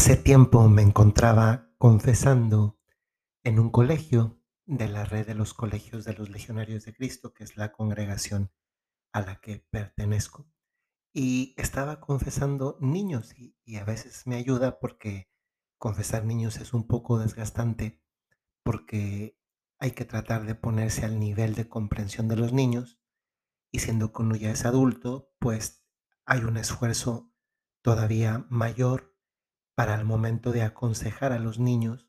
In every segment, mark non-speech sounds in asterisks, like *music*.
Hace tiempo me encontraba confesando en un colegio de la red de los colegios de los legionarios de Cristo, que es la congregación a la que pertenezco. Y estaba confesando niños y, a veces me ayuda porque confesar niños es un poco desgastante porque hay que tratar de ponerse al nivel de comprensión de los niños y siendo que uno ya es adulto, pues hay un esfuerzo todavía mayor para el momento de aconsejar a los niños,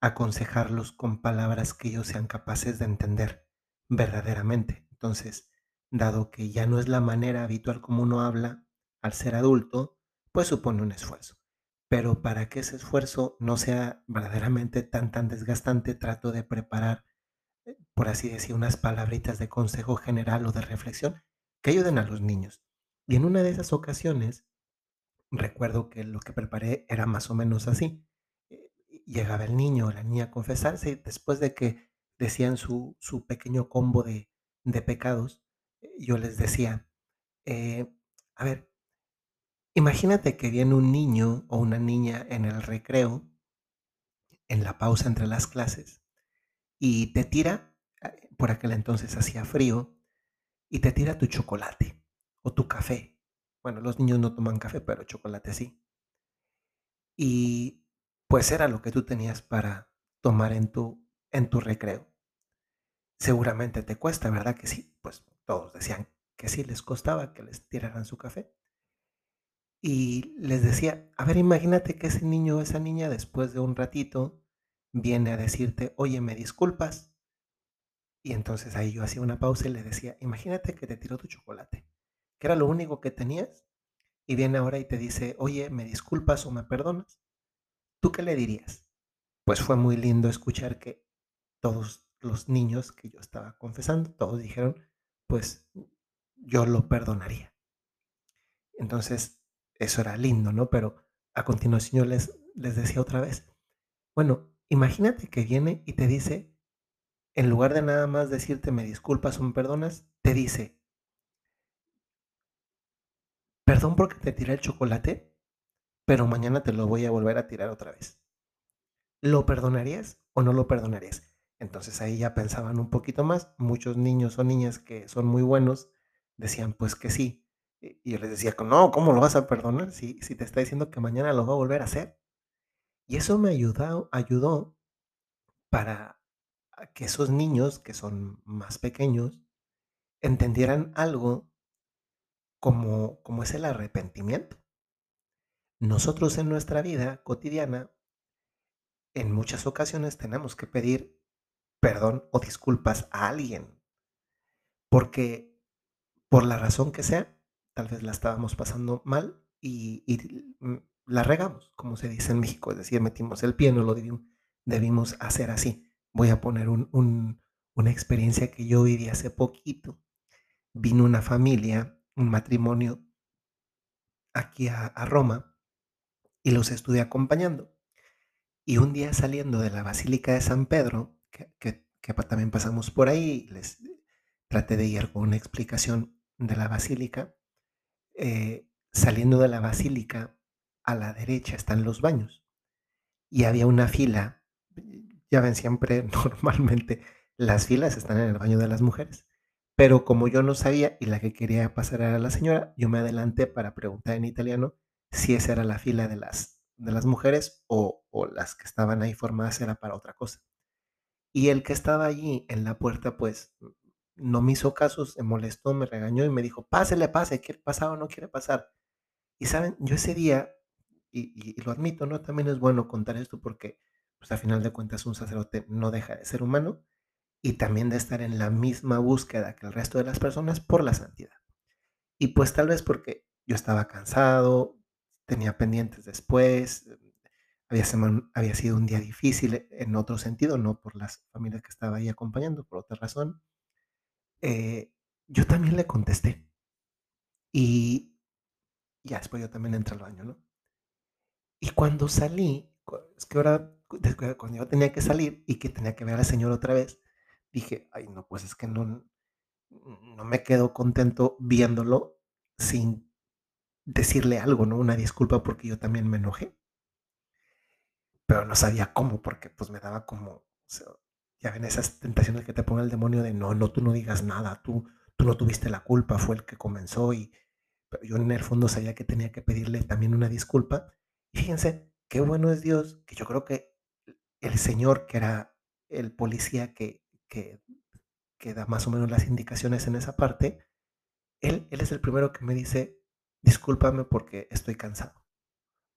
aconsejarlos con palabras que ellos sean capaces de entender verdaderamente. Entonces, dado que ya no es la manera habitual como uno habla al ser adulto, pues supone un esfuerzo. Pero para que ese esfuerzo no sea verdaderamente tan tan desgastante, trato de preparar, eh, por así decir, unas palabritas de consejo general o de reflexión que ayuden a los niños. Y en una de esas ocasiones, recuerdo que lo que preparé era más o menos así. Eh, Llegaba el niño o la niña a confesarse y después de que decían su, su pequeño combo de, de pecados, eh, yo les decía, eh, a ver, imagínate que viene un niño o una niña en el recreo, en la pausa entre las clases, y te tira, por aquel entonces hacía frío, y te tira tu chocolate o tu café. Bueno, los niños no toman café, pero chocolate sí. Y pues era lo que tú tenías para tomar en tu, en tu recreo. Seguramente te cuesta, ¿verdad que sí? Pues todos decían que sí les costaba que les tiraran su café. Y les decía, a ver, imagínate que ese niño o esa niña después de un ratito viene a decirte, oye, ¿me disculpas? Y entonces ahí yo hacía una pausa y le decía, imagínate que te tiró tu chocolate, que era lo único que tenías, y viene ahora y te dice, oye, ¿me disculpas o me perdonas? ¿Tú qué le dirías? Pues fue muy lindo escuchar que todos los niños que yo estaba confesando, todos dijeron, pues yo lo perdonaría. Entonces, eso era lindo, ¿no? Pero a continuación yo les, les decía otra vez, bueno, imagínate que viene y te dice, en lugar de nada más decirte me disculpas o me perdonas, te dice, perdón porque te tiré el chocolate, pero mañana te lo voy a volver a tirar otra vez. ¿Lo perdonarías o no lo perdonarías? Entonces ahí ya pensaban un poquito más. Muchos niños o niñas que son muy buenos decían pues que sí. Y yo les decía, no, ¿cómo lo vas a perdonar si, si te está diciendo que mañana lo va a volver a hacer? Y eso me ayudó, ayudó para que esos niños que son más pequeños entendieran algo como, como es el arrepentimiento. Nosotros en nuestra vida cotidiana, en muchas ocasiones tenemos que pedir perdón o disculpas a alguien, porque por la razón que sea, tal vez la estábamos pasando mal y, mm, la regamos, como se dice en México, es decir, metimos el pie, no lo debimos, debimos hacer así. Voy a poner un, un, una experiencia que yo viví hace poquito. Vino una familia, un matrimonio aquí a, Roma y los estuve acompañando. Y un día saliendo de la Basílica de San Pedro, que, que, que también pasamos por ahí, les traté de ir con una explicación de la basílica. Eh, saliendo de la basílica, a la derecha están los baños. Y había una fila, ya ven siempre, *laughs* normalmente las filas están en el baño de las mujeres. Pero como yo no sabía y la que quería pasar era la señora, yo me adelanté para preguntar en italiano si esa era la fila de las, de las mujeres o, o las que estaban ahí formadas era para otra cosa. Y el que estaba allí en la puerta, pues no me hizo caso, se molestó, me regañó y me dijo, pásele, pase, ¿quiere pasar o no quiere pasar? Y saben, yo ese día, y lo admito, ¿no? También es bueno contar esto porque, pues a final de cuentas, un sacerdote no deja de ser humano y también de estar en la misma búsqueda que el resto de las personas por la santidad. Y pues tal vez porque yo estaba cansado, tenía pendientes después, eh, había, había sido un día difícil en otro sentido, no por las familias que estaba ahí acompañando, por otra razón. eh, yo también le contesté. Y ya después yo también entré al baño, ¿no? Y cuando salí, es que ahora, cuando yo tenía que salir y que tenía que ver al Señor otra vez, dije, ay, no, pues es que no, no me quedo contento viéndolo sin decirle algo, ¿no? Una disculpa porque yo también me enojé. pero no sabía cómo, porque pues me daba como, o sea, ya ven esas tentaciones que te pone el demonio de no, no, tú no digas nada, tú, tú no tuviste la culpa, fue el que comenzó y pero yo en el fondo sabía que tenía que pedirle también una disculpa. Y fíjense, qué bueno es Dios, que yo creo que el Señor, que era el policía que, que, que da más o menos las indicaciones en esa parte, él, él es el primero que me dice, discúlpame porque estoy cansado.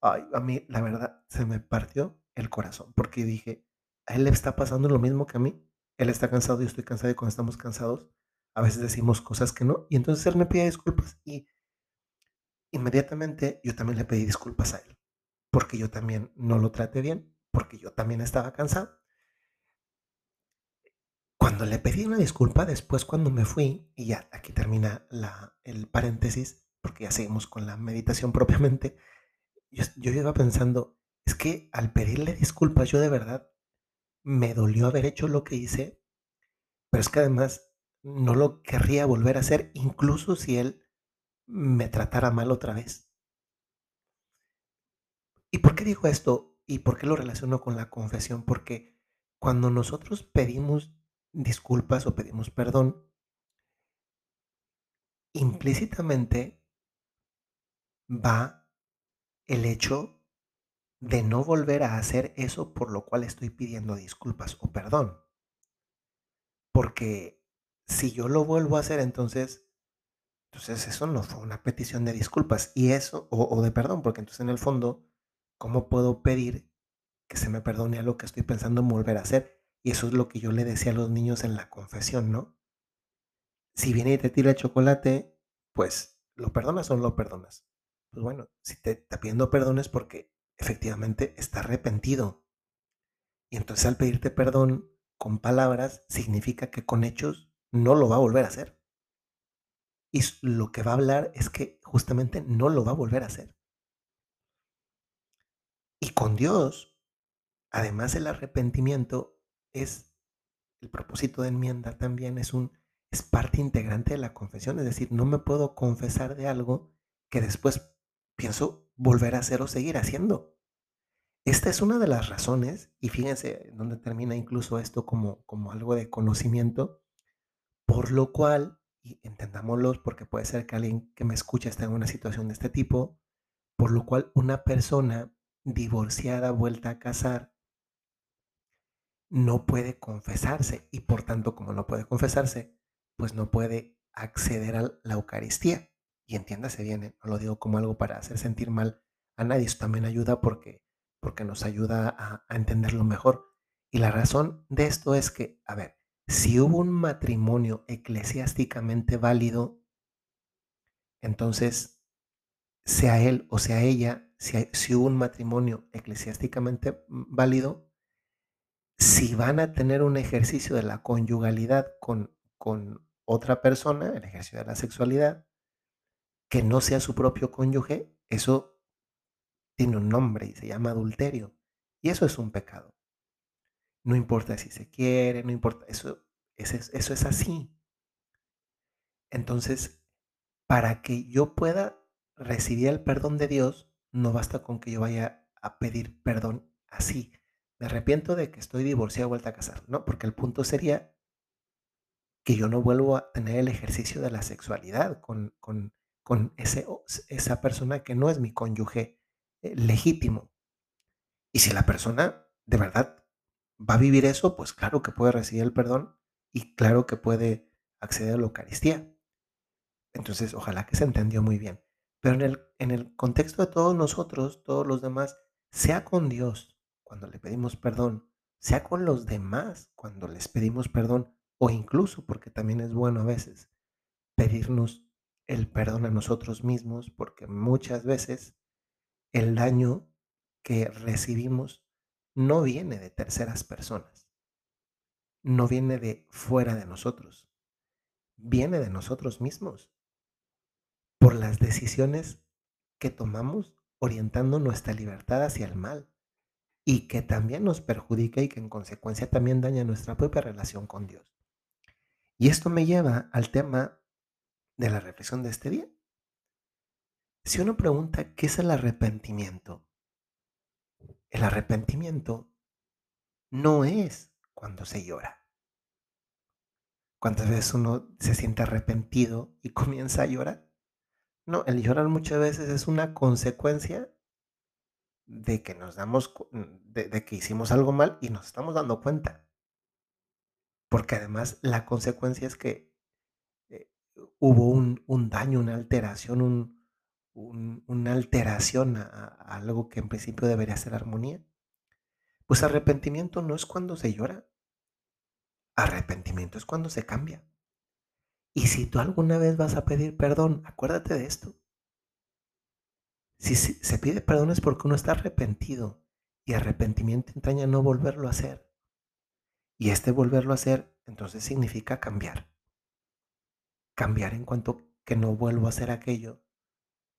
Ay, a mí la verdad se me partió el corazón porque dije, a él le está pasando lo mismo que a mí. Él está cansado, yo estoy cansado y cuando estamos cansados a veces decimos cosas que no. Y entonces él me pide disculpas y inmediatamente yo también le pedí disculpas a él porque yo también no lo traté bien, porque yo también estaba cansado. Cuando le pedí una disculpa, después cuando me fui, y ya aquí termina el paréntesis, porque ya seguimos con la meditación *laughs* propiamente, yo, yo iba pensando, es que al pedirle disculpas yo de verdad me dolió haber hecho lo que hice, pero es que además no lo querría volver a hacer, incluso si él me tratara mal otra vez. ¿Y por qué digo esto? ¿Y por qué lo relaciono con la confesión? Porque cuando nosotros pedimos disculpas o pedimos perdón, implícitamente va el hecho de no volver a hacer eso por lo cual estoy pidiendo disculpas o perdón. Porque si yo lo vuelvo a hacer, entonces, entonces eso no fue una petición de disculpas y eso, o, de perdón, porque entonces en el fondo, ¿cómo puedo pedir que se me perdone a lo que estoy pensando en volver a hacer? Y eso es lo que yo le decía a los niños en la confesión, ¿no? Si viene y te tira chocolate, pues, ¿lo perdonas o no lo perdonas? Pues bueno, si te está pidiendo perdón es porque efectivamente está arrepentido. Y entonces al pedirte perdón con palabras significa que con hechos no lo va a volver a hacer. Y lo que va a hablar es que justamente no lo va a volver a hacer. Y con Dios, además el arrepentimiento es el propósito de enmienda también es un es parte integrante de la confesión, es decir, no me puedo confesar de algo que después pienso volver a hacer o seguir haciendo. Esta es una de las razones, y fíjense dónde termina incluso esto como, como algo de conocimiento, por lo cual, y entendámoslo porque puede ser que alguien que me escucha esté en una situación de este tipo, por lo cual una persona divorciada, vuelta a casar, no puede confesarse y por tanto como no puede confesarse, pues no puede acceder a la Eucaristía. Y entiéndase bien, ¿eh? no lo digo como algo para hacer sentir mal a nadie, eso también ayuda porque, porque nos ayuda a, entenderlo mejor. Y la razón de esto es que, a ver, si hubo un matrimonio eclesiásticamente válido, entonces, sea él o sea ella, si, si hubo un matrimonio eclesiásticamente válido, si van a tener un ejercicio de la conyugalidad con, con otra persona, el ejercicio de la sexualidad, que no sea su propio cónyuge, eso tiene un nombre y se llama adulterio. Y eso es un pecado. No importa si se quiere, no importa, eso, eso, es, eso es así. Entonces, para que yo pueda recibir el perdón de Dios, no basta con que yo vaya a pedir perdón así. Me arrepiento de que estoy divorciado, vuelta a casar, ¿no? Porque el punto sería que yo no vuelvo a tener el ejercicio de la sexualidad con, con, con ese, esa persona que no es mi cónyuge eh, legítimo. Y si la persona de verdad va a vivir eso, pues claro que puede recibir el perdón y claro que puede acceder a la Eucaristía. Entonces, ojalá que se entendió muy bien. Pero en el, en el contexto de todos nosotros, todos los demás, sea con Dios cuando le pedimos perdón, sea con los demás cuando les pedimos perdón, o incluso, porque también es bueno a veces, pedirnos el perdón a nosotros mismos, porque muchas veces el daño que recibimos no viene de terceras personas, no viene de fuera de nosotros, viene de nosotros mismos, por las decisiones que tomamos orientando nuestra libertad hacia el mal y que también nos perjudica y que en consecuencia también daña nuestra propia relación con Dios. Y esto me lleva al tema de la reflexión de este día. Si uno pregunta qué es el arrepentimiento, El arrepentimiento no es cuando se llora. ¿Cuántas veces uno se siente arrepentido y *laughs* comienza a llorar? No, el llorar muchas veces es una consecuencia de que nos damos, de, que hicimos algo mal y nos estamos dando cuenta. Porque además la consecuencia es que eh, hubo un, un, daño, una alteración, un, un, una alteración a algo que en principio debería ser armonía. Pues arrepentimiento no es cuando se llora. Arrepentimiento es cuando se cambia. Y si tú alguna vez vas a pedir perdón, acuérdate de esto. Si se pide perdón es porque uno está arrepentido y arrepentimiento entraña no volverlo a hacer. Y este volverlo a hacer, entonces significa cambiar. Cambiar en cuanto que no vuelvo a hacer aquello,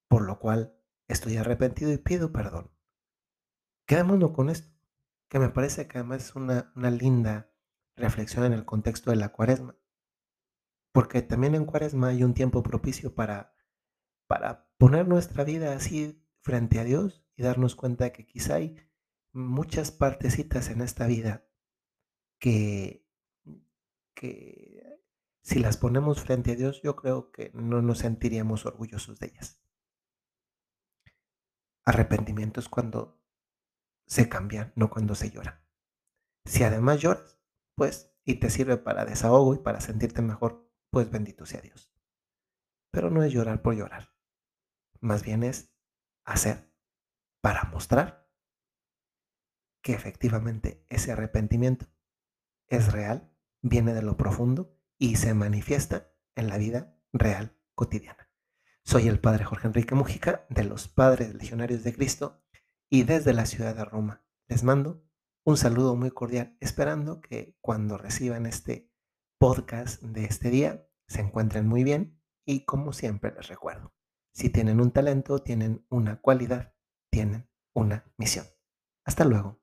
por lo cual estoy arrepentido y pido perdón. Quedémonos con esto, que me parece que además es una, una linda reflexión en el contexto de la cuaresma. Porque también en cuaresma hay un tiempo propicio para, para poner nuestra vida así frente a Dios y darnos cuenta que quizá hay muchas partecitas en esta vida que, que si las ponemos frente a Dios, yo creo que no nos sentiríamos orgullosos de ellas. Arrepentimiento es cuando se cambia, no cuando se llora. Si además lloras, pues, y te sirve para desahogo y para sentirte mejor, pues bendito sea Dios. Pero no es llorar por llorar. Más bien es hacer para mostrar que efectivamente ese arrepentimiento es real, viene de lo profundo y se manifiesta en la vida real cotidiana. Soy el Padre Jorge Enrique Mujica de los Padres Legionarios de Cristo y desde la ciudad de Roma les mando un saludo muy cordial, esperando que cuando reciban este podcast de este día se encuentren muy bien y como siempre les recuerdo, si tienen un talento, tienen una cualidad, tienen una misión. Hasta luego.